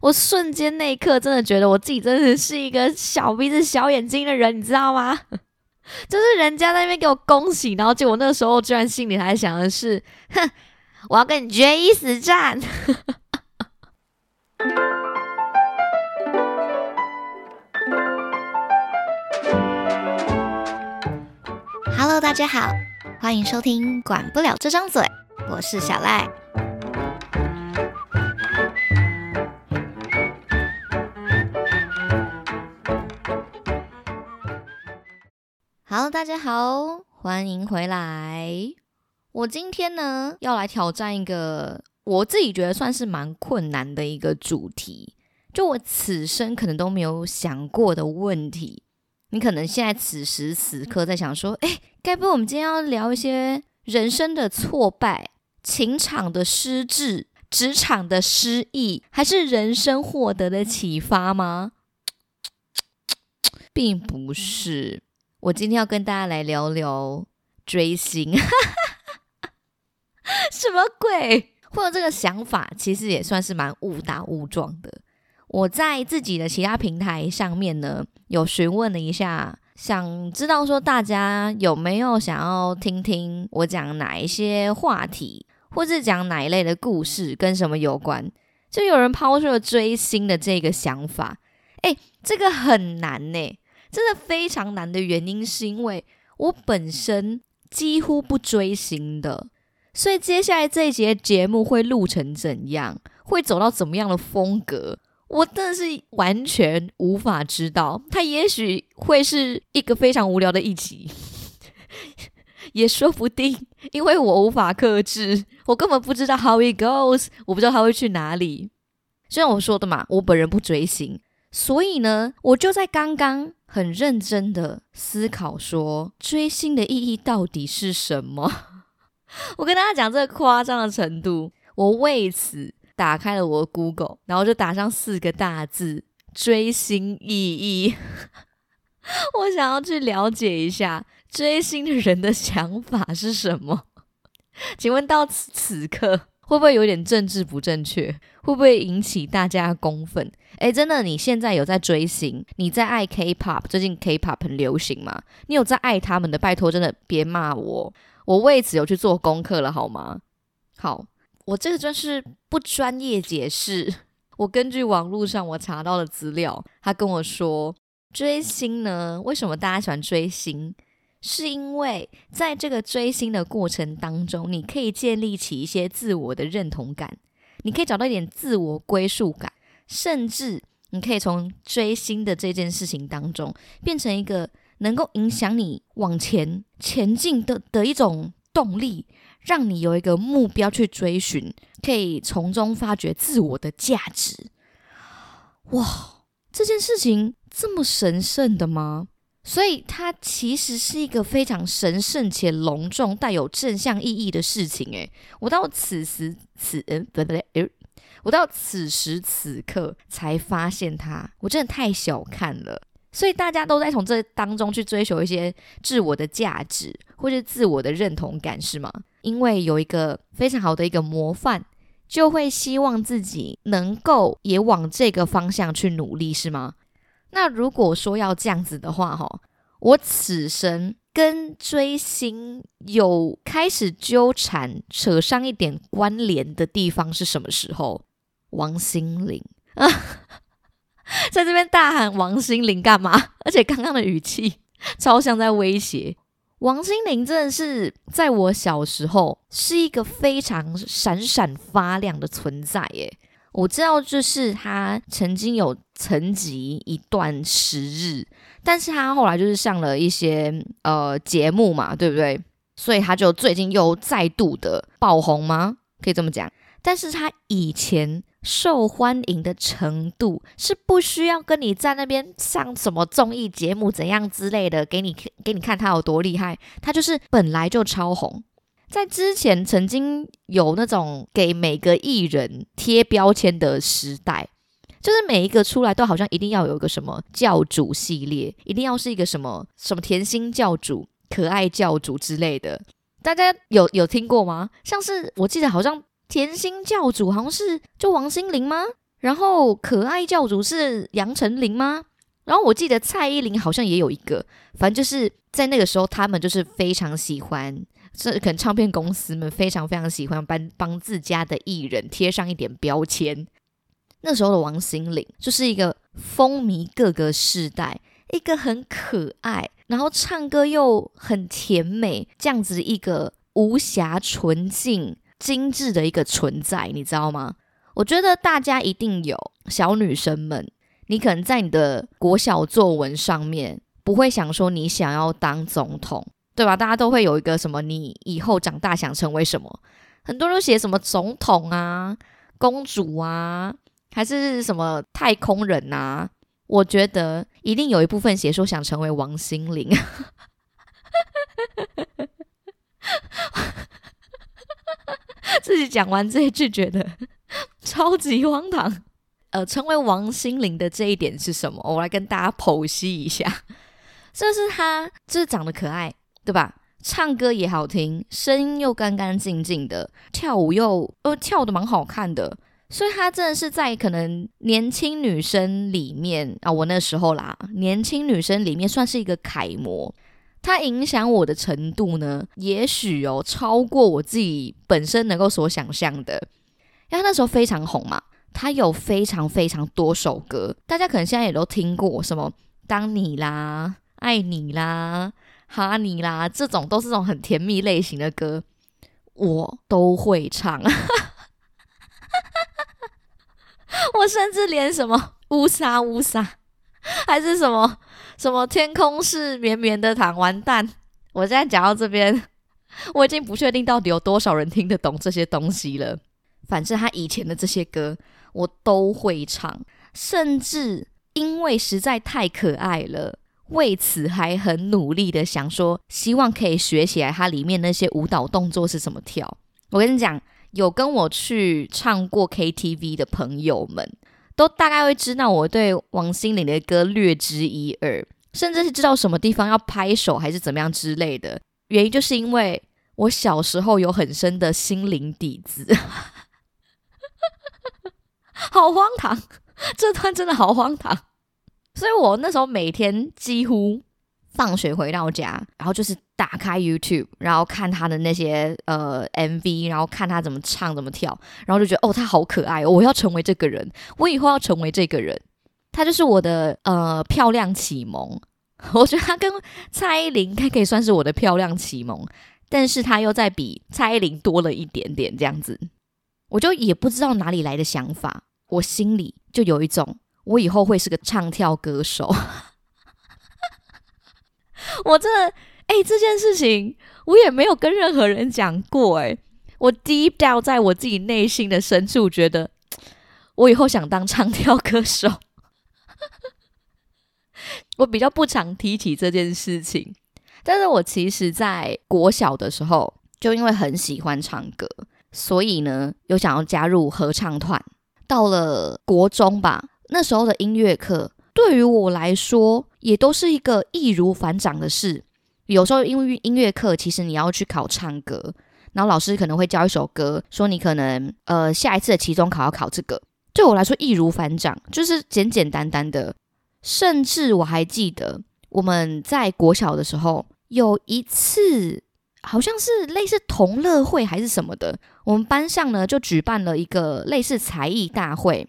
我瞬间那一刻真的觉得我自己真的是一个小鼻子小眼睛的人，你知道吗？就是人家在那边给我恭喜，然后结果那个时候居然心里还想的是，哼，我要跟你决一死战。Hello，大家好，欢迎收听《管不了这张嘴》，我是小赖。好大家好，欢迎回来。我今天呢要来挑战一个我自己觉得算是蛮困难的一个主题，就我此生可能都没有想过的问题。你可能现在此时此刻在想说，哎，该不会我们今天要聊一些人生的挫败、情场的失志、职场的失意，还是人生获得的启发吗？并不是。我今天要跟大家来聊聊追星，什么鬼？会有这个想法，其实也算是蛮误打误撞的。我在自己的其他平台上面呢，有询问了一下，想知道说大家有没有想要听听我讲哪一些话题，或是讲哪一类的故事跟什么有关？就有人抛出了追星的这个想法，哎，这个很难呢。真的非常难的原因，是因为我本身几乎不追星的，所以接下来这一节节目会录成怎样，会走到怎么样的风格，我真的是完全无法知道。它也许会是一个非常无聊的一集，也说不定，因为我无法克制，我根本不知道 how it goes，我不知道他会去哪里。就像我说的嘛，我本人不追星，所以呢，我就在刚刚。很认真的思考，说追星的意义到底是什么？我跟大家讲这个夸张的程度，我为此打开了我的 Google，然后就打上四个大字“追星意义”。我想要去了解一下追星的人的想法是什么。请问到此此刻。会不会有点政治不正确？会不会引起大家公愤？诶，真的，你现在有在追星？你在爱 K-pop？最近 K-pop 很流行吗？你有在爱他们的？拜托，真的别骂我，我为此有去做功课了，好吗？好，我这个真是不专业解释。我根据网络上我查到的资料，他跟我说，追星呢，为什么大家喜欢追星？是因为在这个追星的过程当中，你可以建立起一些自我的认同感，你可以找到一点自我归属感，甚至你可以从追星的这件事情当中变成一个能够影响你往前前进的的一种动力，让你有一个目标去追寻，可以从中发掘自我的价值。哇，这件事情这么神圣的吗？所以它其实是一个非常神圣且隆重、带有正向意义的事情。诶，我到此时此嗯不对，我到此时此刻才发现它，我真的太小看了。所以大家都在从这当中去追求一些自我的价值或者自我的认同感，是吗？因为有一个非常好的一个模范，就会希望自己能够也往这个方向去努力，是吗？那如果说要这样子的话，哈，我此生跟追星有开始纠缠、扯上一点关联的地方是什么时候？王心凌啊，在这边大喊王心凌干嘛？而且刚刚的语气 超像在威胁。王心凌真的是在我小时候是一个非常闪闪发亮的存在，耶。我知道，就是他曾经有沉寂一段时日，但是他后来就是上了一些呃节目嘛，对不对？所以他就最近又再度的爆红吗？可以这么讲。但是他以前受欢迎的程度是不需要跟你在那边上什么综艺节目怎样之类的，给你给你看他有多厉害，他就是本来就超红。在之前曾经有那种给每个艺人贴标签的时代，就是每一个出来都好像一定要有一个什么教主系列，一定要是一个什么什么甜心教主、可爱教主之类的。大家有有听过吗？像是我记得好像甜心教主好像是就王心凌吗？然后可爱教主是杨丞琳吗？然后我记得蔡依林好像也有一个，反正就是在那个时候，他们就是非常喜欢，这可能唱片公司们非常非常喜欢帮帮自家的艺人贴上一点标签。那时候的王心凌就是一个风靡各个世代，一个很可爱，然后唱歌又很甜美，这样子一个无瑕纯净、精致的一个存在，你知道吗？我觉得大家一定有小女生们。你可能在你的国小作文上面不会想说你想要当总统，对吧？大家都会有一个什么，你以后长大想成为什么？很多人都写什么总统啊、公主啊，还是什么太空人啊？我觉得一定有一部分写说想成为王心凌。自己讲完这一句，觉得 超级荒唐。呃，成为王心凌的这一点是什么？我来跟大家剖析一下。这是她，就是长得可爱，对吧？唱歌也好听，声音又干干净净的，跳舞又呃跳的蛮好看的。所以她真的是在可能年轻女生里面啊，我那时候啦，年轻女生里面算是一个楷模。她影响我的程度呢，也许哦超过我自己本身能够所想象的。因为那时候非常红嘛。他有非常非常多首歌，大家可能现在也都听过，什么“当你啦”“爱你啦”“哈尼啦”，这种都是种很甜蜜类型的歌，我都会唱。我甚至连什么“乌沙乌沙”还是什么什么“天空是绵绵的糖”，完蛋！我现在讲到这边，我已经不确定到底有多少人听得懂这些东西了。反正他以前的这些歌。我都会唱，甚至因为实在太可爱了，为此还很努力的想说，希望可以学起来它里面那些舞蹈动作是怎么跳。我跟你讲，有跟我去唱过 KTV 的朋友们，都大概会知道我对王心凌的歌略知一二，甚至是知道什么地方要拍手还是怎么样之类的。原因就是因为我小时候有很深的心灵底子。好荒唐，这段真的好荒唐。所以我那时候每天几乎放学回到家，然后就是打开 YouTube，然后看他的那些呃 MV，然后看他怎么唱、怎么跳，然后就觉得哦，他好可爱，我要成为这个人，我以后要成为这个人。他就是我的呃漂亮启蒙。我觉得他跟蔡依林应该可以算是我的漂亮启蒙，但是他又在比蔡依林多了一点点这样子。我就也不知道哪里来的想法。我心里就有一种，我以后会是个唱跳歌手。我这哎，这件事情我也没有跟任何人讲过。哎，我 deep down 在我自己内心的深处，觉得我以后想当唱跳歌手。我比较不常提起这件事情，但是我其实在国小的时候，就因为很喜欢唱歌，所以呢，有想要加入合唱团。到了国中吧，那时候的音乐课对于我来说也都是一个易如反掌的事。有时候因为音乐课，其实你要去考唱歌，然后老师可能会教一首歌，说你可能呃下一次的期中考要考这个。对我来说易如反掌，就是简简单单的。甚至我还记得我们在国小的时候有一次。好像是类似同乐会还是什么的，我们班上呢就举办了一个类似才艺大会，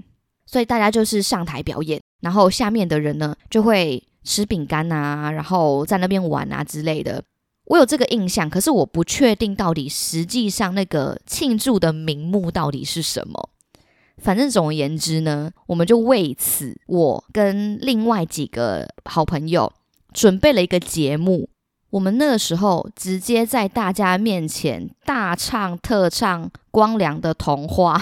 所以大家就是上台表演，然后下面的人呢就会吃饼干啊，然后在那边玩啊之类的。我有这个印象，可是我不确定到底实际上那个庆祝的名目到底是什么。反正总而言之呢，我们就为此，我跟另外几个好朋友准备了一个节目。我们那个时候直接在大家面前大唱特唱《光良的童话》，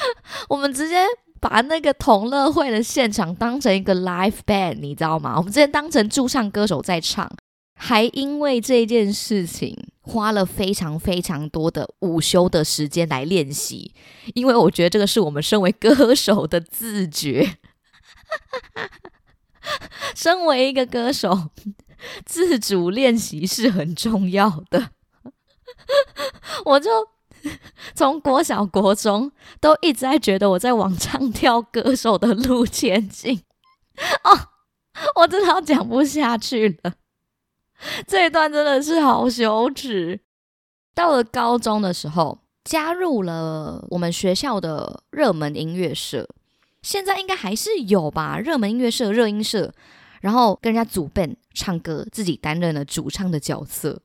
我们直接把那个同乐会的现场当成一个 live band，你知道吗？我们直接当成驻唱歌手在唱，还因为这件事情花了非常非常多的午休的时间来练习，因为我觉得这个是我们身为歌手的自觉。身为一个歌手。自主练习是很重要的，我就 从国小、国中都一直在觉得我在往唱跳歌手的路前进。哦，我真的要讲不下去了，这一段真的是好羞耻。到了高中的时候，加入了我们学校的热门音乐社，现在应该还是有吧？热门音乐社、热音社，然后跟人家组 band 唱歌，自己担任了主唱的角色。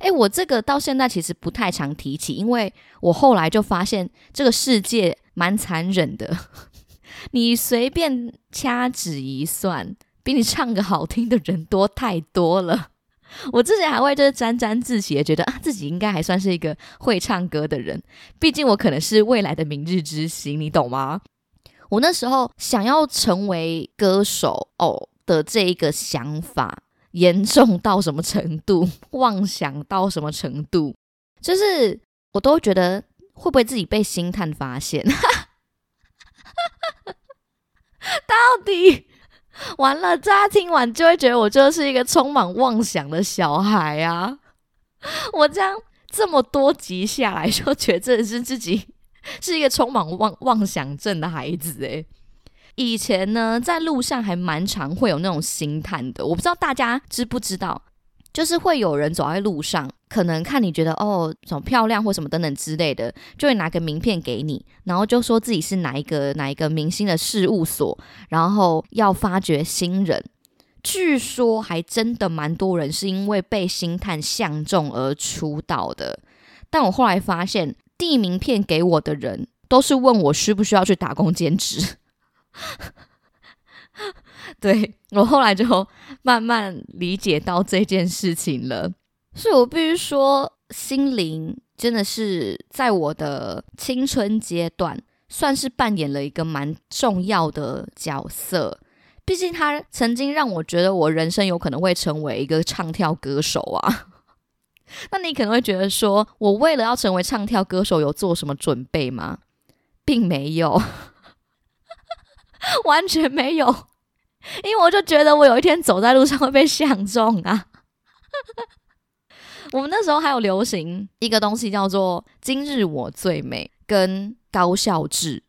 哎，我这个到现在其实不太常提起，因为我后来就发现这个世界蛮残忍的。你随便掐指一算，比你唱个好听的人多太多了。我之前还会就是沾沾自喜，觉得啊自己应该还算是一个会唱歌的人，毕竟我可能是未来的明日之星，你懂吗？我那时候想要成为歌手哦的这一个想法。严重到什么程度？妄想到什么程度？就是我都觉得会不会自己被星探发现？到底完了，大家听完就会觉得我就是一个充满妄想的小孩啊！我这样这么多集下来，就觉得是自己是一个充满妄妄想症的孩子诶。以前呢，在路上还蛮常会有那种星探的，我不知道大家知不知道，就是会有人走在路上，可能看你觉得哦，什么漂亮或什么等等之类的，就会拿个名片给你，然后就说自己是哪一个哪一个明星的事务所，然后要发掘新人。据说还真的蛮多人是因为被星探相中而出道的，但我后来发现递名片给我的人都是问我需不需要去打工兼职。对我后来就慢慢理解到这件事情了，所以我必须说，心灵真的是在我的青春阶段，算是扮演了一个蛮重要的角色。毕竟他曾经让我觉得我人生有可能会成为一个唱跳歌手啊。那你可能会觉得说，我为了要成为唱跳歌手有做什么准备吗？并没有。完全没有，因为我就觉得我有一天走在路上会被相中啊。我们那时候还有流行一个东西叫做“今日我最美”跟高校制，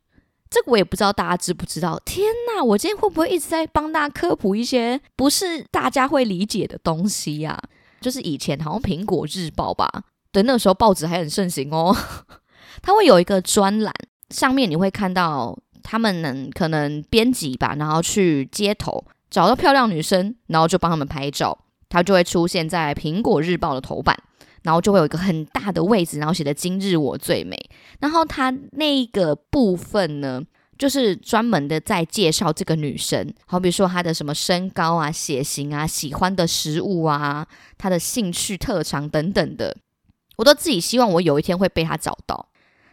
这个我也不知道大家知不知道。天哪，我今天会不会一直在帮大家科普一些不是大家会理解的东西呀？就是以前好像苹果日报吧，对，那个时候报纸还很盛行哦，它会有一个专栏，上面你会看到。他们能可能编辑吧，然后去街头找到漂亮女生，然后就帮他们拍照，他就会出现在苹果日报的头版，然后就会有一个很大的位置，然后写的“今日我最美”。然后他那个部分呢，就是专门的在介绍这个女生，好比说她的什么身高啊、血型啊、喜欢的食物啊、她的兴趣特长等等的，我都自己希望我有一天会被她找到。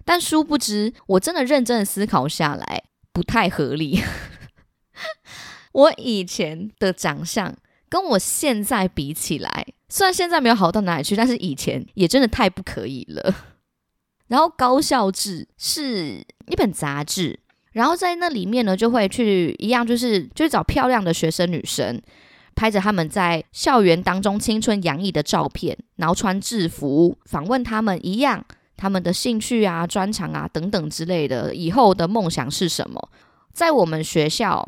但殊不知，我真的认真的思考下来，不太合理。我以前的长相跟我现在比起来，虽然现在没有好到哪里去，但是以前也真的太不可以了。然后高校制是一本杂志，然后在那里面呢，就会去一样，就是就是找漂亮的学生女生，拍着他们在校园当中青春洋溢的照片，然后穿制服访问他们一样。他们的兴趣啊、专长啊等等之类的，以后的梦想是什么？在我们学校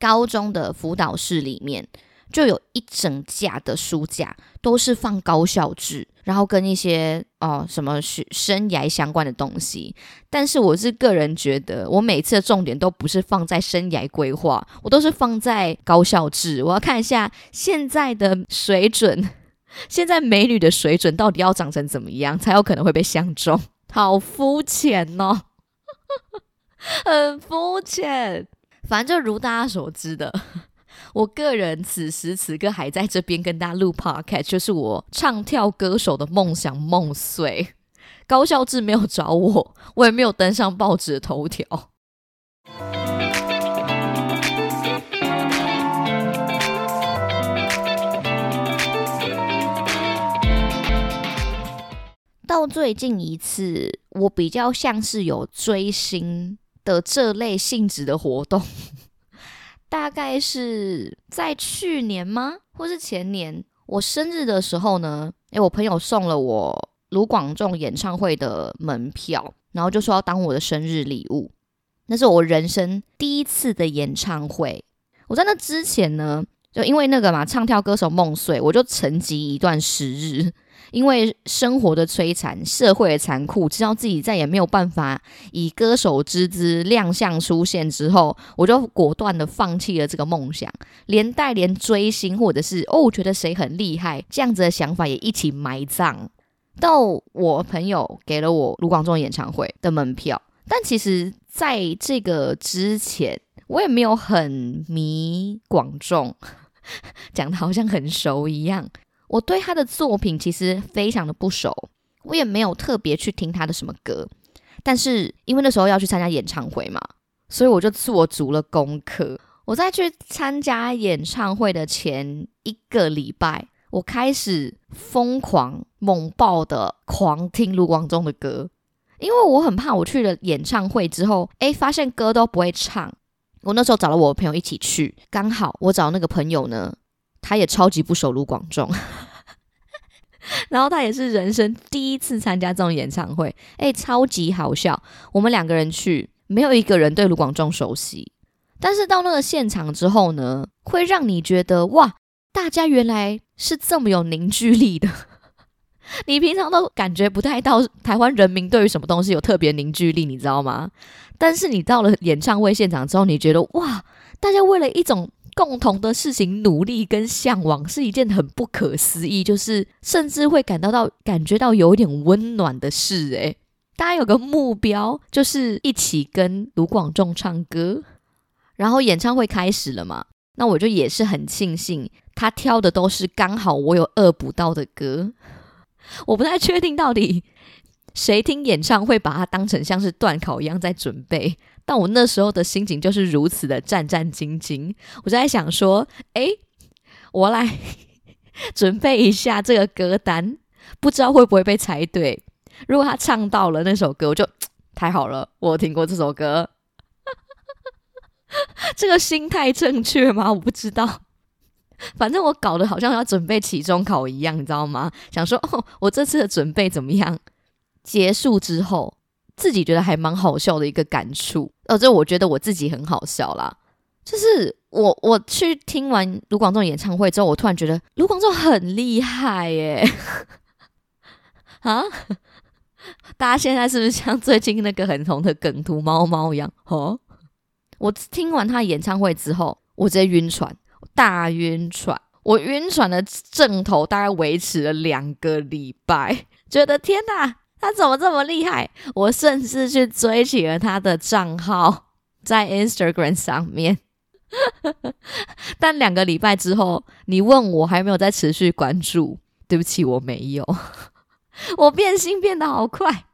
高中的辅导室里面，就有一整架的书架，都是放高校志，然后跟一些哦什么学生涯相关的东西。但是我是个人觉得，我每次的重点都不是放在生涯规划，我都是放在高校志。我要看一下现在的水准。现在美女的水准到底要长成怎么样，才有可能会被相中？好肤浅哦，很肤浅。反正就如大家所知的，我个人此时此刻还在这边跟大家录 podcast，就是我唱跳歌手的梦想梦碎。高校志没有找我，我也没有登上报纸的头条。到最近一次，我比较像是有追星的这类性质的活动，大概是在去年吗，或是前年？我生日的时候呢，诶，我朋友送了我卢广仲演唱会的门票，然后就说要当我的生日礼物。那是我人生第一次的演唱会。我在那之前呢，就因为那个嘛，唱跳歌手梦碎，我就沉寂一段时日。因为生活的摧残、社会的残酷，知道自己再也没有办法以歌手之姿亮相出现之后，我就果断的放弃了这个梦想，连带连追星或者是哦，觉得谁很厉害这样子的想法也一起埋葬。到我朋友给了我卢广仲演唱会的门票，但其实在这个之前。我也没有很迷广仲，讲的好像很熟一样。我对他的作品其实非常的不熟，我也没有特别去听他的什么歌。但是因为那时候要去参加演唱会嘛，所以我就做足了功课。我在去参加演唱会的前一个礼拜，我开始疯狂猛爆的狂听卢广仲的歌，因为我很怕我去了演唱会之后，诶，发现歌都不会唱。我那时候找了我朋友一起去，刚好我找那个朋友呢，他也超级不熟卢广仲，然后他也是人生第一次参加这种演唱会，哎，超级好笑。我们两个人去，没有一个人对卢广仲熟悉，但是到那个现场之后呢，会让你觉得哇，大家原来是这么有凝聚力的。你平常都感觉不太到台湾人民对于什么东西有特别凝聚力，你知道吗？但是你到了演唱会现场之后，你觉得哇，大家为了一种共同的事情努力跟向往，是一件很不可思议，就是甚至会感到到感觉到有一点温暖的事。诶，大家有个目标，就是一起跟卢广仲唱歌。然后演唱会开始了嘛，那我就也是很庆幸，他挑的都是刚好我有恶补到的歌。我不太确定到底谁听演唱会把它当成像是断考一样在准备，但我那时候的心情就是如此的战战兢兢。我就在想说，哎，我来 准备一下这个歌单，不知道会不会被猜对。如果他唱到了那首歌，我就 太好了，我听过这首歌。这个心态正确吗？我不知道。反正我搞得好像要准备期中考一样，你知道吗？想说哦，我这次的准备怎么样？结束之后，自己觉得还蛮好笑的一个感触。哦，这我觉得我自己很好笑啦。就是我我去听完卢广仲演唱会之后，我突然觉得卢广仲很厉害耶！啊，大家现在是不是像最近那个很红的梗图猫猫一样？哦，我听完他演唱会之后，我直接晕船。大晕船，我晕船的症头大概维持了两个礼拜，觉得天哪，他怎么这么厉害？我甚至去追起了他的账号，在 Instagram 上面。但两个礼拜之后，你问我还没有在持续关注，对不起，我没有。我变心变得好快，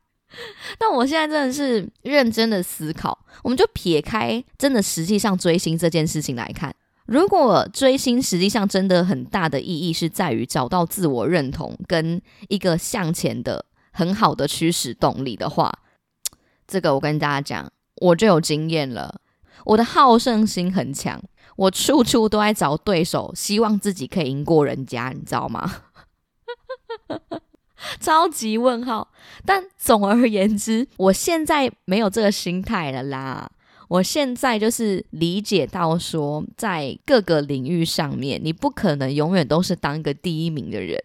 但我现在真的是认真的思考，我们就撇开真的实际上追星这件事情来看。如果追星实际上真的很大的意义是在于找到自我认同跟一个向前的很好的驱使动力的话，这个我跟大家讲，我就有经验了。我的好胜心很强，我处处都在找对手，希望自己可以赢过人家，你知道吗？超级问号。但总而言之，我现在没有这个心态了啦。我现在就是理解到说，在各个领域上面，你不可能永远都是当一个第一名的人，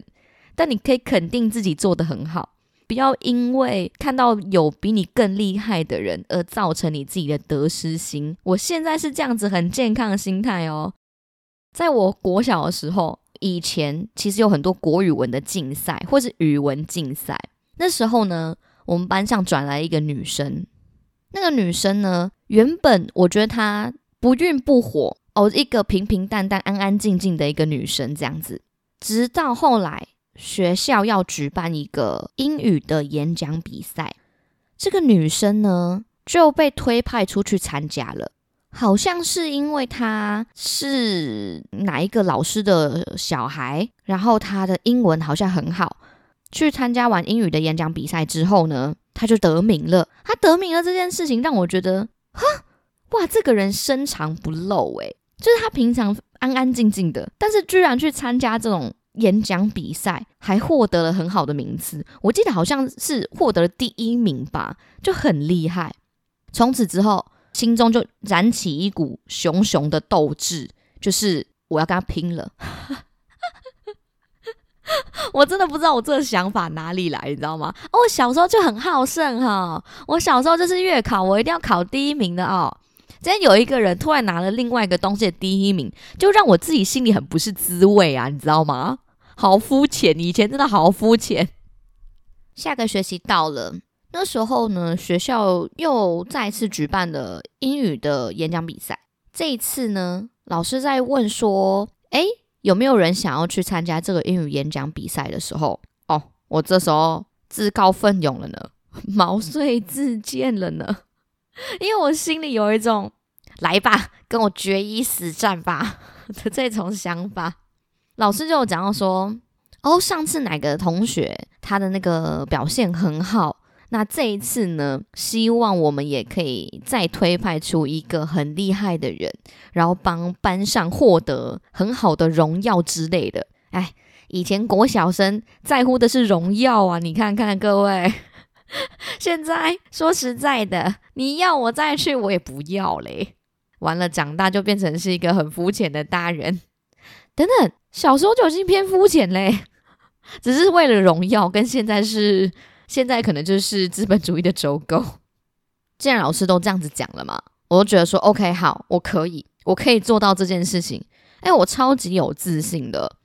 但你可以肯定自己做的很好，不要因为看到有比你更厉害的人而造成你自己的得失心。我现在是这样子很健康的心态哦。在我国小的时候，以前其实有很多国语文的竞赛或是语文竞赛，那时候呢，我们班上转来一个女生。那个女生呢？原本我觉得她不愠不火哦，一个平平淡淡、安安静静的一个女生这样子。直到后来学校要举办一个英语的演讲比赛，这个女生呢就被推派出去参加了。好像是因为她是哪一个老师的小孩，然后她的英文好像很好。去参加完英语的演讲比赛之后呢？他就得名了，他得名了这件事情让我觉得，哈，哇，这个人深藏不露诶，就是他平常安安静静的，但是居然去参加这种演讲比赛，还获得了很好的名次。我记得好像是获得了第一名吧，就很厉害。从此之后，心中就燃起一股熊熊的斗志，就是我要跟他拼了。我真的不知道我这个想法哪里来，你知道吗？哦，我小时候就很好胜哈，我小时候就是月考，我一定要考第一名的哦。今天有一个人突然拿了另外一个东西的第一名，就让我自己心里很不是滋味啊，你知道吗？好肤浅，以前真的好肤浅。下个学期到了，那时候呢，学校又再次举办了英语的演讲比赛。这一次呢，老师在问说：“哎，有没有人想要去参加这个英语演讲比赛的时候？”哦，我这时候自告奋勇了呢，毛遂自荐了呢。因为我心里有一种来吧，跟我决一死战吧 的这种想法。老师就有讲到说，哦，上次哪个同学他的那个表现很好，那这一次呢，希望我们也可以再推派出一个很厉害的人，然后帮班上获得很好的荣耀之类的。哎，以前国小生在乎的是荣耀啊，你看看各位。现在说实在的，你要我再去，我也不要嘞。完了，长大就变成是一个很肤浅的大人。等等，小时候就已经偏肤浅嘞，只是为了荣耀，跟现在是现在可能就是资本主义的走狗。既然老师都这样子讲了嘛，我就觉得说 OK，好，我可以，我可以做到这件事情。哎，我超级有自信的。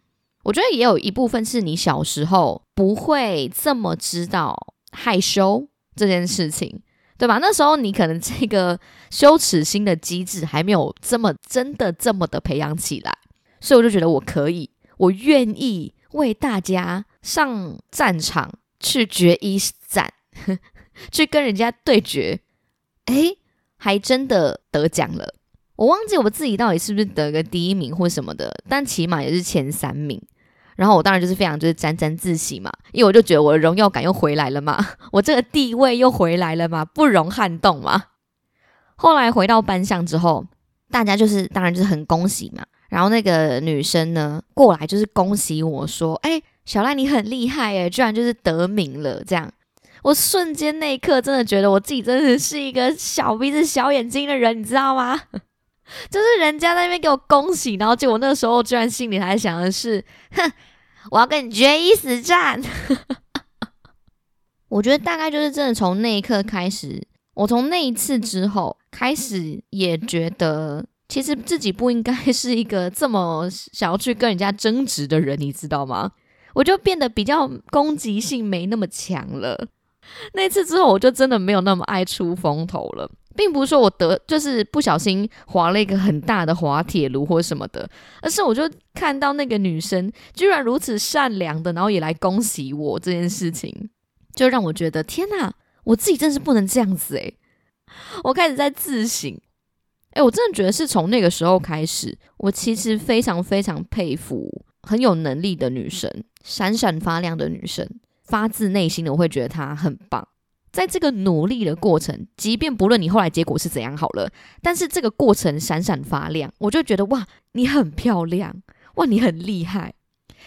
我觉得也有一部分是你小时候不会这么知道。害羞这件事情，对吧？那时候你可能这个羞耻心的机制还没有这么真的这么的培养起来，所以我就觉得我可以，我愿意为大家上战场去决一战，去跟人家对决。诶，还真的得奖了。我忘记我自己到底是不是得个第一名或什么的，但起码也是前三名。然后我当然就是非常就是沾沾自喜嘛，因为我就觉得我的荣耀感又回来了嘛，我这个地位又回来了嘛，不容撼动嘛。后来回到班上之后，大家就是当然就是很恭喜嘛。然后那个女生呢过来就是恭喜我说：“哎，小赖你很厉害哎，居然就是得名了。”这样，我瞬间那一刻真的觉得我自己真的是一个小鼻子小眼睛的人，你知道吗？就是人家在那边给我恭喜，然后结果那个时候居然心里还想的是，哼，我要跟你决一死战。我觉得大概就是真的从那一刻开始，我从那一次之后开始也觉得，其实自己不应该是一个这么想要去跟人家争执的人，你知道吗？我就变得比较攻击性没那么强了。那次之后，我就真的没有那么爱出风头了。并不是说我得就是不小心滑了一个很大的滑铁卢或什么的，而是我就看到那个女生居然如此善良的，然后也来恭喜我这件事情，就让我觉得天哪，我自己真是不能这样子诶。我开始在自省，诶，我真的觉得是从那个时候开始，我其实非常非常佩服很有能力的女生，闪闪发亮的女生，发自内心的我会觉得她很棒。在这个努力的过程，即便不论你后来结果是怎样好了，但是这个过程闪闪发亮，我就觉得哇，你很漂亮，哇，你很厉害！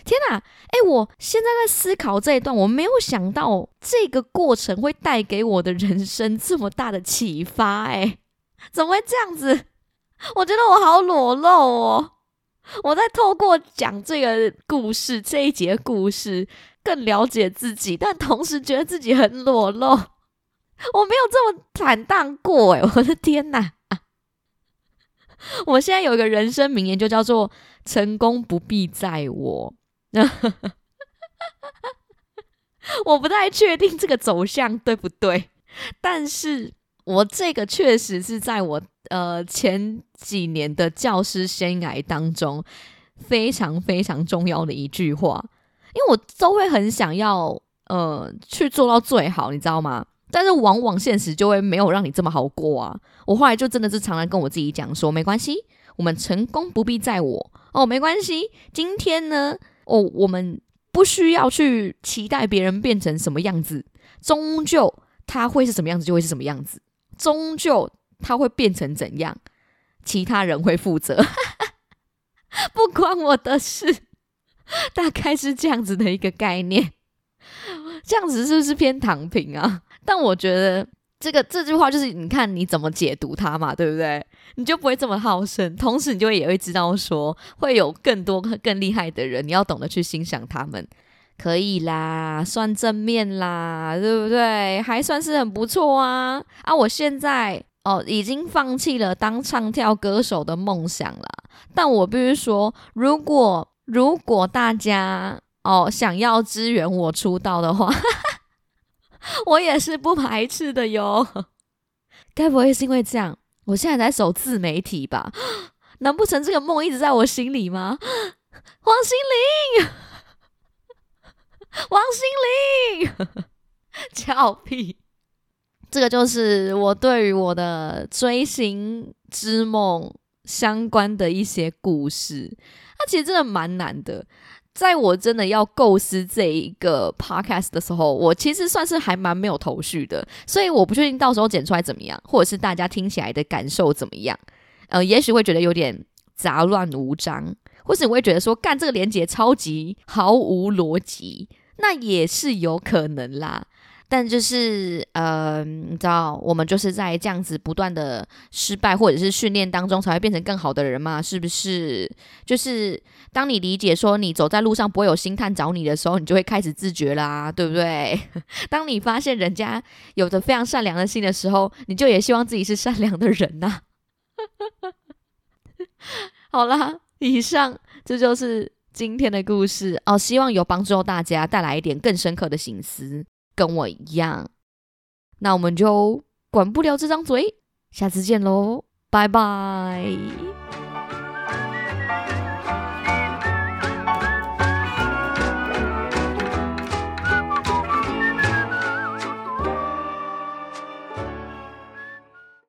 天哪，哎，我现在在思考这一段，我没有想到这个过程会带给我的人生这么大的启发，哎，怎么会这样子？我觉得我好裸露哦！我在透过讲这个故事这一节故事，更了解自己，但同时觉得自己很裸露。我没有这么坦荡过哎！我的天哪！我现在有一个人生名言，就叫做“成功不必在我”。我不太确定这个走向对不对，但是我这个确实是在我呃前几年的教师生涯当中非常非常重要的一句话，因为我都会很想要呃去做到最好，你知道吗？但是往往现实就会没有让你这么好过啊！我后来就真的是常常跟我自己讲说，没关系，我们成功不必在我哦，没关系。今天呢，哦，我们不需要去期待别人变成什么样子，终究他会是什么样子就会是什么样子，终究他会变成怎样，其他人会负责，不关我的事。大概是这样子的一个概念。这样子是不是偏躺平啊？但我觉得这个这句话就是，你看你怎么解读它嘛，对不对？你就不会这么好胜，同时你就也会知道说，会有更多更厉害的人，你要懂得去欣赏他们。可以啦，算正面啦，对不对？还算是很不错啊！啊，我现在哦，已经放弃了当唱跳歌手的梦想了。但我必须说，如果如果大家哦想要支援我出道的话，我也是不排斥的哟。该不会是因为这样，我现在在守自媒体吧？难不成这个梦一直在我心里吗？黄心凌。王心凌，俏屁！这个就是我对于我的追星之梦相关的一些故事。它其实真的蛮难的，在我真的要构思这一个 podcast 的时候，我其实算是还蛮没有头绪的，所以我不确定到时候剪出来怎么样，或者是大家听起来的感受怎么样。呃，也许会觉得有点杂乱无章，或是你会觉得说，干这个连接超级毫无逻辑。那也是有可能啦，但就是呃，你知道，我们就是在这样子不断的失败或者是训练当中，才会变成更好的人嘛，是不是？就是当你理解说你走在路上不会有星探找你的时候，你就会开始自觉啦，对不对？当你发现人家有着非常善良的心的时候，你就也希望自己是善良的人呐。好啦，以上这就是。今天的故事哦，希望有帮助大家，带来一点更深刻的醒思，跟我一样。那我们就管不了这张嘴，下次见喽，拜拜。